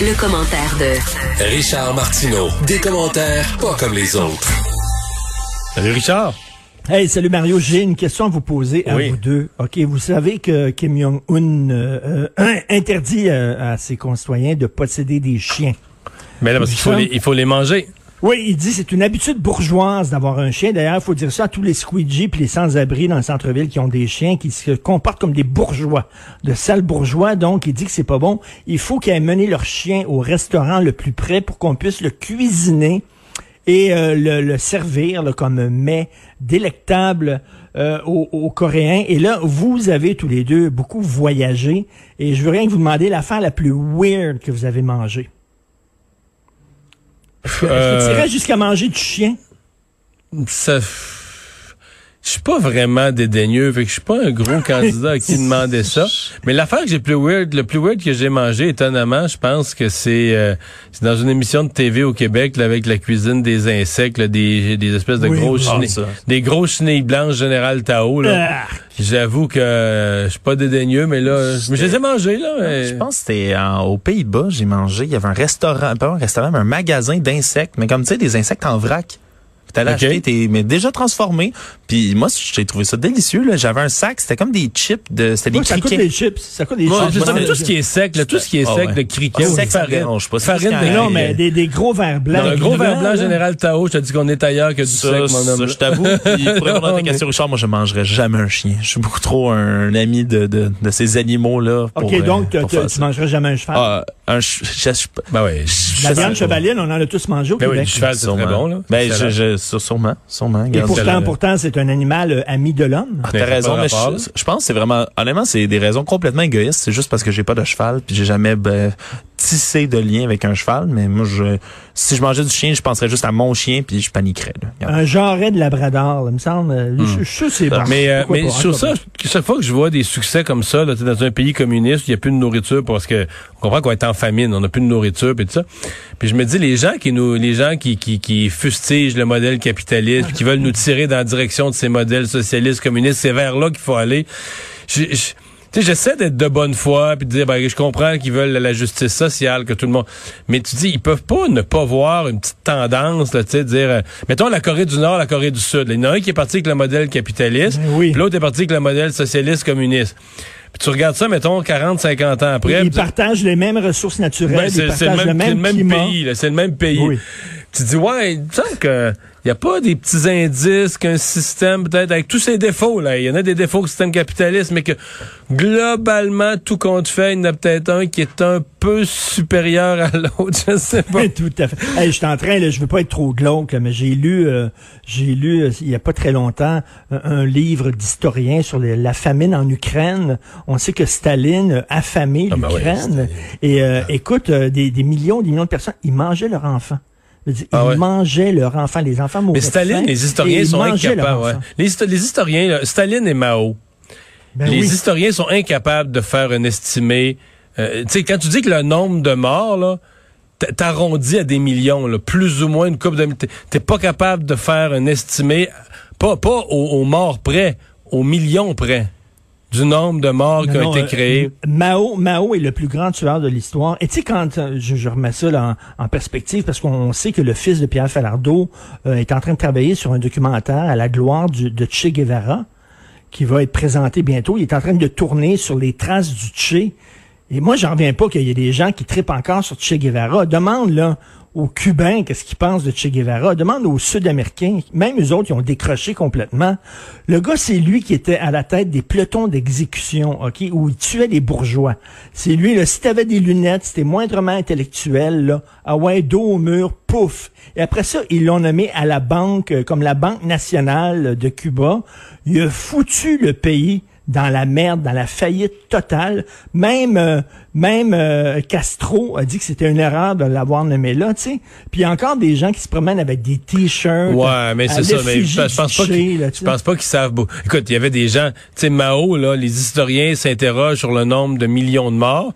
Le, commentaire de Richard Martineau. Des commentaires pas comme les autres. Salut Richard. Hey, salut Mario, j'ai une question à vous poser à vous deux. OK, vous savez que Kim Jong-un euh, euh, interdit euh, à ses concitoyens de posséder des chiens. Mais là, parce qu'il faut les, il faut les manger. Oui, il dit c'est une habitude bourgeoise d'avoir un chien. D'ailleurs, il faut dire ça à tous les squeegees puis les sans-abri dans le centre-ville qui ont des chiens qui se comportent comme des bourgeois, de sales bourgeois. Donc, il dit que c'est pas bon. Il faut qu'ils aient mené leur chien au restaurant le plus près pour qu'on puisse le cuisiner et euh, le, servir comme mets délectable euh, aux, Coréens. Et là, vous avez tous les deux beaucoup voyagé et je veux rien que vous demander l'affaire la plus weird que vous avez mangée. Euh... jusqu'à manger du chien? Ça je suis pas vraiment dédaigneux, fait que je suis pas un gros candidat à qui demandait ça. Mais l'affaire que j'ai plus weird, le plus weird que j'ai mangé, étonnamment, je pense que c'est euh, dans une émission de TV au Québec avec la cuisine des insectes, des, des espèces de gros chenilles, des gros chenilles blanches Général Tao. Ah. J'avoue que euh, je suis pas dédaigneux, mais là, je les ai mangés là. Je pense que c'était aux Pays-Bas, j'ai mangé. Il y avait un restaurant, pas un restaurant, mais un magasin d'insectes, mais comme tu sais, des insectes en vrac. T'allais okay. acheter, t'es mais déjà transformé. Puis moi, j'ai trouvé ça délicieux. Là. J'avais un sac, c'était comme des chips de, c'était des ça criquets. Ça coûte des chips. Ça coûte des moi, chips. tout ce qui est sec, là, tout ce qui est sec, de criquets, oh, sec, farine, non, je sais pas farine, de, non, mais des, des gros verres blancs. un gros verre blanc général Tao. Je te dis qu'on est ailleurs que du ça, sec, mon homme. je t'avoue. pour répondre à ta question, Richard, moi, je mangerais jamais un chien. Je suis beaucoup trop un ami de, de, de ces animaux là. Ok, donc tu mangerais jamais un cheval. Un ben ouais. La viande chevaline, on en a tous mangé au ben Québec. Oui, cheval, c'est très bon là. Ben je, sûrement, sûrement. Et pourtant, pourtant, c'est un animal euh, ami de l'homme. Ah, T'as raison, mais je, je, pense que c'est vraiment, honnêtement, c'est des raisons complètement égoïstes. C'est juste parce que j'ai pas de cheval, puis j'ai jamais tissé de lien avec un cheval. Mais moi, je, si je mangeais du chien, je penserais juste à mon chien, puis je paniquerais. Là. Un jarret de labrador, il me semble. Je, je, sais pas. Mais, euh, mais sur ça, chaque fois que je vois des succès comme ça, là, dans un pays communiste, il y a plus de nourriture parce que on comprend qu'on est en famine, on n'a plus de nourriture, puis tout ça. Puis je me dis, les gens qui nous, les gens qui, qui, qui fustigent le modèle capitaliste, qui veulent nous tirer dans la direction de ces modèles socialistes, communistes, c'est vers là qu'il faut aller. Je, tu sais, j'essaie d'être de bonne foi puis de dire ben je comprends qu'ils veulent la justice sociale que tout le monde mais tu dis ils peuvent pas ne pas voir une petite tendance tu sais dire euh, mettons la Corée du Nord, la Corée du Sud, il y en a un qui est parti avec le modèle capitaliste, ben puis l'autre est parti avec le modèle socialiste communiste. Puis tu regardes ça, mettons, 40, 50 ans après. Ils partagent les mêmes ressources naturelles. Ben, c'est le même, pays, c'est le même pays. Tu dis, ouais, il me semble que n'y a pas des petits indices qu'un système, peut-être avec tous ses défauts, là. Il y en a des défauts au système capitaliste, mais que globalement, tout compte fait, il y en a peut-être un qui est un peu supérieur à l'autre. Je sais pas. tout à fait. je suis en train, là, je veux pas être trop glauque, mais j'ai lu, euh, j'ai lu, euh, il y a pas très longtemps, un, livre d'historien sur la famine en Ukraine. On sait que Staline a affamé ah, ben l'Ukraine. et euh, écoute, des, des millions, des millions de personnes, ils mangeaient leurs enfants. Ah ils mangeaient leurs enfants, les enfants mouraient. Mais Staline, les historiens sont incapables. Les, historiens, Staline et Mao, ben les historiens sont incapables de faire un estimé. Euh, tu sais, quand tu dis que le nombre de morts, là, t'arrondis à des millions, là, plus ou moins une coupe de... T'es pas capable de faire un estimé, pas, pas aux morts près, aux millions près du nombre de morts qui ont été euh, créés. Mao, Mao est le plus grand tueur de l'histoire. Et tu sais, quand euh, je, remets ça en, perspective, parce qu'on sait que le fils de Pierre Falardeau euh, est en train de travailler sur un documentaire à la gloire de Che Guevara, qui va être présenté bientôt. Il est en train de tourner sur les traces du Che. Et moi, j'en reviens pas qu'il y ait des gens qui tripent encore sur Che Guevara. Demande, là, aux Cubains qu'est-ce qu'ils pensent de Che Guevara. Demande aux Sud-Américains, même eux autres, ils ont décroché complètement. Le gars, c'est lui qui était à la tête des pelotons d'exécution, ok, où il tuait les bourgeois. C'est lui, là, si t'avais des lunettes, c'était moindrement intellectuel, là, ah ouais, dos au mur, pouf. Et après ça, ils l'ont nommé à la banque, euh, comme la Banque nationale de Cuba. Il a foutu le pays dans la merde, dans la faillite totale. Même euh, même euh, Castro a dit que c'était une erreur de l'avoir nommé là, tu sais. Puis il y a encore des gens qui se promènent avec des t-shirts. Ouais, mais c'est ça. Mais je, pense pas qu'ils, pense pas qu'ils savent. Écoute, il y avait des gens, tu sais, Mao là, les historiens s'interrogent sur le nombre de millions de morts.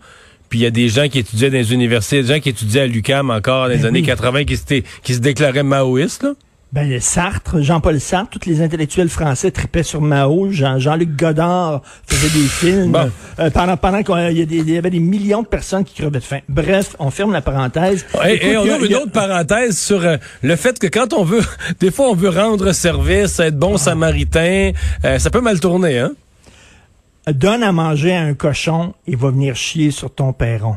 Puis il y a des gens qui étudiaient dans les universités, des gens qui étudiaient à l'UCAM encore dans les ben années 80 qui, qui se déclaraient maoïstes là. Ben, Sartre, Jean-Paul Sartre, tous les intellectuels français tripaient sur Mao. Jean, Jean-Luc Godard faisait des films. Euh, pendant pendant qu'il y, y, avait des millions de personnes qui crevaient de faim. Bref, on ferme la parenthèse. Et, on ouvre une autre parenthèse sur euh, le fait que quand on veut, des fois on veut rendre service, être bon ah. samaritain, euh, ça peut mal tourner, hein? Donne à manger à un cochon, il va venir chier sur ton perron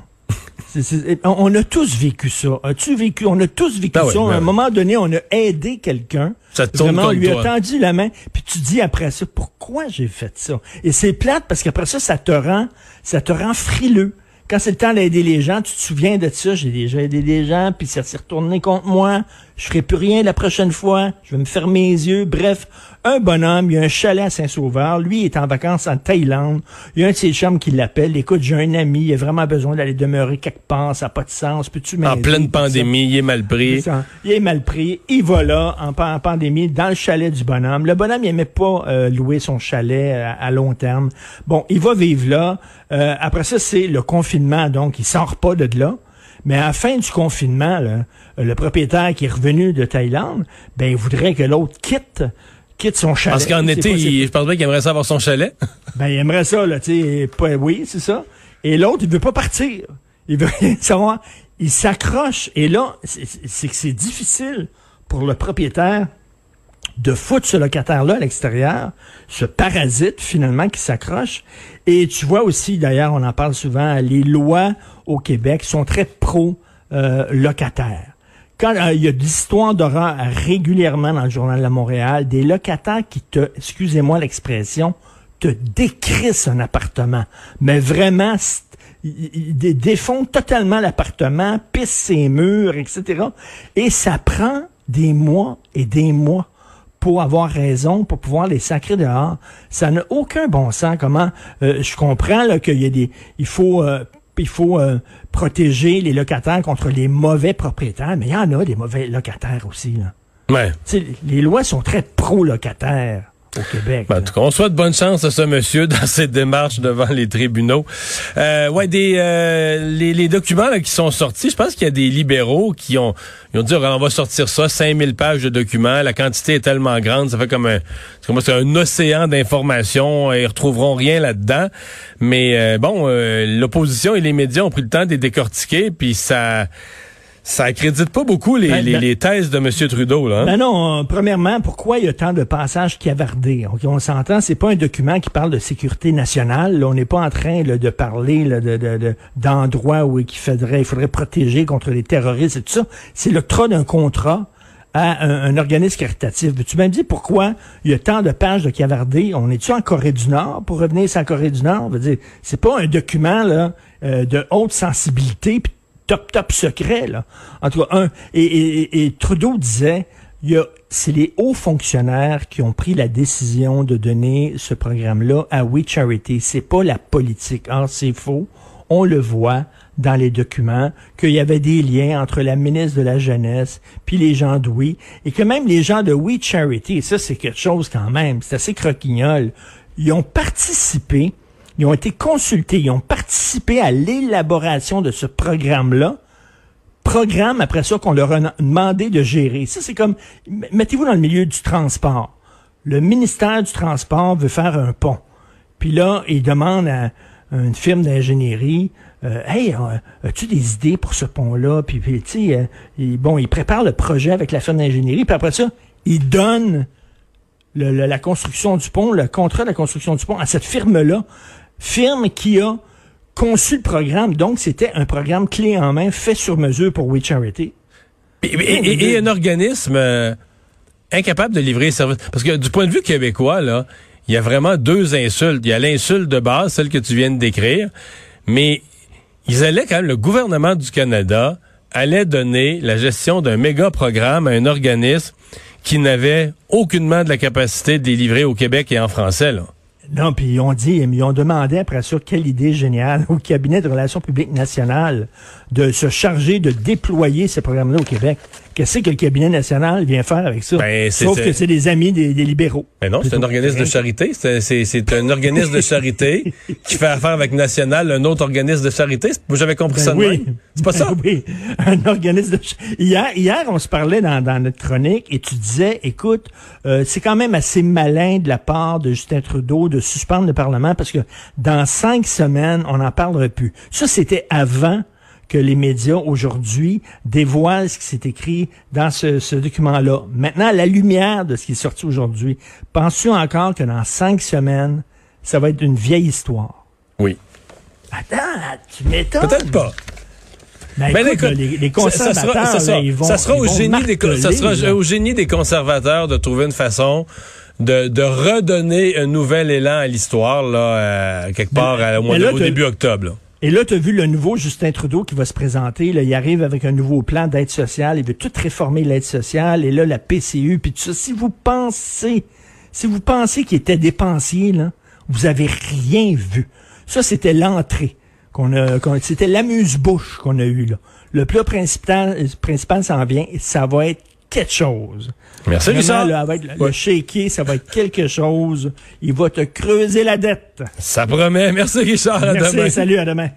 on a tous vécu ça. As-tu vécu? On a tous vécu ah ça. à un moment donné, on a aidé quelqu'un. Ça Vraiment, on lui a tendu la main, puis tu dis après ça, pourquoi j'ai fait ça? Et c'est plate parce qu'après ça, ça te rend, ça te rend frileux quand c'est le temps d'aider les gens, tu te souviens de ça, j'ai déjà aidé des gens, puis ça s'est retourné contre moi, je ferai plus rien la prochaine fois, je vais me fermer les yeux. Bref, un bonhomme, il y a un chalet à Saint-Sauveur, lui il est en vacances en Thaïlande, il y a un de ses chums qui l'appelle, écoute, j'ai un ami, il a vraiment besoin d'aller demeurer quelque part, ça n'a pas de sens, peux-tu En pleine pandémie, il est mal pris. il est mal pris, il va là, en, pandémie, dans le chalet du bonhomme. Le bonhomme, il aimait pas euh, louer son chalet à, à, long terme. Bon, il va vivre là, euh, après ça, c'est le confinement, donc il sort pas de là. Mais à la fin du confinement, le propriétaire qui est revenu de Thaïlande, ben il voudrait que l'autre quitte quitte son chalet. Parce qu'en été, je pense bien qu'il aimerait ça avoir son chalet. ben, il aimerait ça, là, tu sais. Oui, c'est ça. Et l'autre, il veut pas partir. Il veut savoir. Il s'accroche. Et là, c'est que c'est difficile pour le propriétaire de foutre ce locataire-là à l'extérieur, ce parasite finalement qui s'accroche. Et tu vois aussi, d'ailleurs, on en parle souvent, les lois au Québec sont très pro-locataires. Quand euh, il y a des histoires d'horreur régulièrement dans le journal de Montréal, des locataires qui te, excusez-moi l'expression, te décrissent un appartement, mais vraiment ils défont totalement l'appartement, pissent ses murs, etc. Et ça prend des mois et des mois pour avoir raison, pour pouvoir les sacrer dehors. Ça n'a aucun bon sens. Comment euh, je comprends qu'il y a des, il faut, euh, il faut euh, protéger les locataires contre les mauvais propriétaires, mais il y en a des mauvais locataires aussi. Là. Ouais. les lois sont très pro-locataires au Québec. Ben, en tout cas, on souhaite bonne chance à ce monsieur dans cette démarche devant les tribunaux. Euh, ouais, des euh, les, documents là, qui sont sortis, je pense qu'il y a des libéraux qui ont, ils ont dit on va sortir ça, 5000 pages de documents, la quantité est tellement grande, ça fait comme un c'est un océan d'informations, ils retrouveront rien là-dedans. Mais euh, bon, euh, l'opposition et les médias ont pris le temps de les décortiquer, puis ça ça accrédite pas beaucoup les, ben, les, ben- les thèses de M. Trudeau. Là, hein? Ben non, euh, premièrement, pourquoi il y a tant de passages cavardés? Okay, on s'entend, c'est pas un document qui parle de sécurité nationale. Là, on n'est pas en train de parler de, d'endroits où il faudrait, il faudrait protéger contre les terroristes et tout ça. C'est l'octroi d'un contrat à un, organisme caritatif. tu m'as dit pourquoi il y a tant de pages de cavardés? On est-tu en Corée du Nord pour revenir sur la Corée du Nord? Je dire, c'est pas un document là, euh, de haute sensibilité top, top secret, là. En tout cas, un. Et, Trudeau disait, il y a, c'est les hauts fonctionnaires qui ont pris la décision de donner ce programme-là à We Charity. C'est pas la politique. Or, c'est faux. On le voit dans les documents qu'il y avait des liens entre la ministre de la Jeunesse puis les gens de We et que même les gens de We Charity, et ça c'est quelque chose quand même, c'est assez croquignol, ils ont participé ils ont été consultés, ils ont participé à l'élaboration de ce programme-là. Programme, après ça, qu'on leur a demandé de gérer. Ça, c'est comme, mettez-vous dans le milieu du transport. Le ministère du Transport veut faire un pont. Puis là, il demande à une firme d'ingénierie, euh, hey, euh, as-tu des idées pour ce pont-là? Puis, tu sais, euh, bon, il prépare le projet avec la firme d'ingénierie, puis après ça, il donne la construction du pont, le contrat de la construction du pont à cette firme-là firme qui a conçu le programme. Donc, c'était un programme clé en main fait sur mesure pour We Charity. Et, un organisme euh, incapable de livrer service. Parce que du point de vue québécois, là, il y a vraiment deux insultes. Il y a l'insulte de base, celle que tu viens de décrire, mais ils allaient quand même, le gouvernement du Canada allait donner la gestion d'un méga programme à un organisme qui n'avait aucunement de la capacité de les livrer au Québec et en français. Là. Non, puis ils ont dit, ils ont demandé après ça quelle idée géniale au cabinet de relations publiques nationales de se charger de déployer ce programme-là au Québec. Qu'est-ce que le cabinet national vient faire avec ça? Ben, Sauf que c'est des amis des, libéraux. Mais ben non, c'est un organisme de charité. C'est un organisme de charité qui fait affaire avec National, un autre organisme de charité. Vous j'avais compris ben ça oui. C'est pas ça? oui, un organisme de hier, hier, on se parlait dans, notre chronique et tu disais, écoute, euh, c'est quand même assez malin de la part de Justin Trudeau de suspendre le Parlement parce que dans cinq semaines, on n'en parlerait plus. Ça, c'était avant que les médias aujourd'hui dévoilent ce qui s'est écrit dans ce, document-là. Maintenant, à la lumière de ce qui est sorti aujourd'hui, penses-tu encore que dans cinq semaines, ça va être une vieille histoire? Oui. Attends, tu m'étonnes. Peut-être pas. Ben, ben écoute, les, conservateurs, ça sera, vont, ça sera au génie des, ça sera au génie des conservateurs de trouver une façon de, de redonner un nouvel élan à l'histoire là, euh, quelque part au, mois au début octobre. Et là, tu as vu le nouveau Justin Trudeau qui va se présenter. Là, il arrive avec un nouveau plan d'aide sociale. Il veut tout réformer l'aide sociale. Et là, la PCU, puis tout ça. Si vous pensez, si vous pensez qu'il était dépensier, là, vous avez rien vu. Ça, c'était l'entrée qu'on a, c'était l'amuse-bouche qu'on a eu là. Le plat principal, principal s'en vient. Ça va être quelque chose. Merci, Richard. Là, avec le, shaky, ça va être quelque chose. Il va te creuser la dette. Ça promet. Merci, Richard. Merci, salut, à demain.